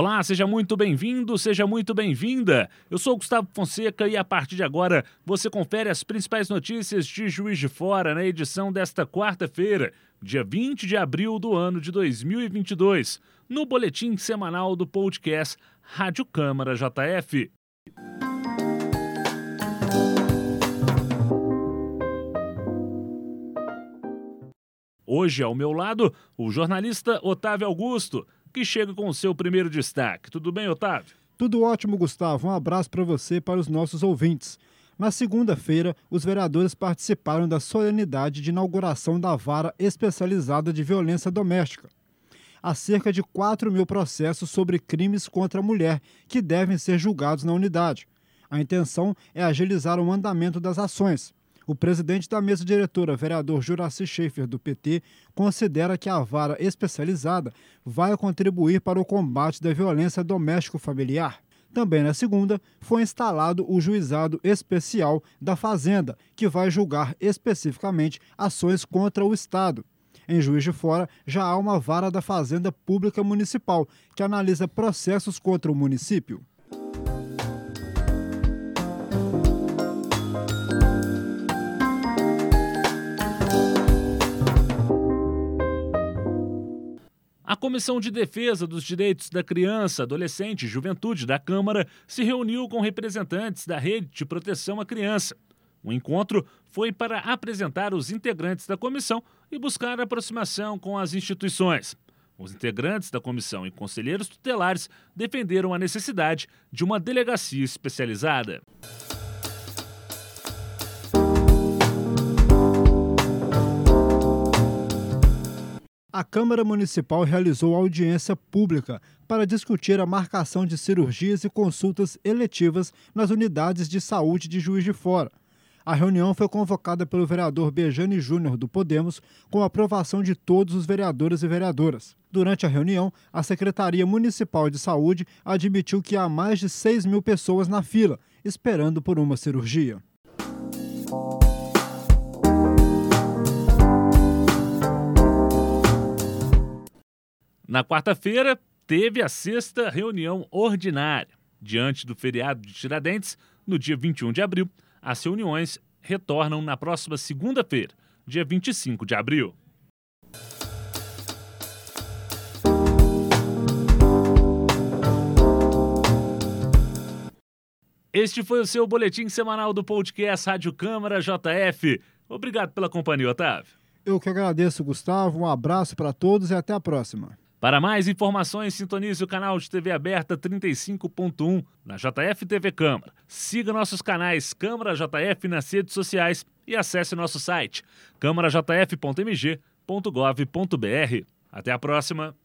Olá, seja muito bem-vindo, seja muito bem-vinda. Eu sou Gustavo Fonseca e a partir de agora você confere as principais notícias de Juiz de Fora na edição desta quarta-feira, dia 20 de abril do ano de 2022, no boletim semanal do podcast Rádio Câmara JF. Hoje, ao meu lado, o jornalista Otávio Augusto que chega com o seu primeiro destaque. Tudo bem, Otávio? Tudo ótimo, Gustavo. Um abraço para você e para os nossos ouvintes. Na segunda-feira, os vereadores participaram da solenidade de inauguração da Vara Especializada de Violência Doméstica. Há cerca de 4 mil processos sobre crimes contra a mulher que devem ser julgados na unidade. A intenção é agilizar o andamento das ações. O presidente da mesa diretora, vereador Juraci Schaefer, do PT, considera que a vara especializada vai contribuir para o combate da violência doméstico-familiar. Também na segunda, foi instalado o Juizado Especial da Fazenda, que vai julgar especificamente ações contra o Estado. Em Juiz de Fora, já há uma vara da Fazenda Pública Municipal, que analisa processos contra o município. A Comissão de Defesa dos Direitos da Criança, Adolescente e Juventude da Câmara se reuniu com representantes da Rede de Proteção à Criança. O encontro foi para apresentar os integrantes da comissão e buscar aproximação com as instituições. Os integrantes da comissão e conselheiros tutelares defenderam a necessidade de uma delegacia especializada. A Câmara Municipal realizou audiência pública para discutir a marcação de cirurgias e consultas eletivas nas unidades de saúde de Juiz de Fora. A reunião foi convocada pelo vereador Bejane Júnior do Podemos, com aprovação de todos os vereadores e vereadoras. Durante a reunião, a Secretaria Municipal de Saúde admitiu que há mais de 6 mil pessoas na fila, esperando por uma cirurgia. Na quarta-feira, teve a sexta reunião ordinária. Diante do feriado de Tiradentes, no dia 21 de abril, as reuniões retornam na próxima segunda-feira, dia 25 de abril. Este foi o seu boletim semanal do podcast Rádio Câmara JF. Obrigado pela companhia, Otávio. Eu que agradeço, Gustavo. Um abraço para todos e até a próxima. Para mais informações, sintonize o canal de TV aberta 35.1 na JF TV Câmara. Siga nossos canais Câmara JF nas redes sociais e acesse nosso site câmarajf.mg.gov.br. Até a próxima!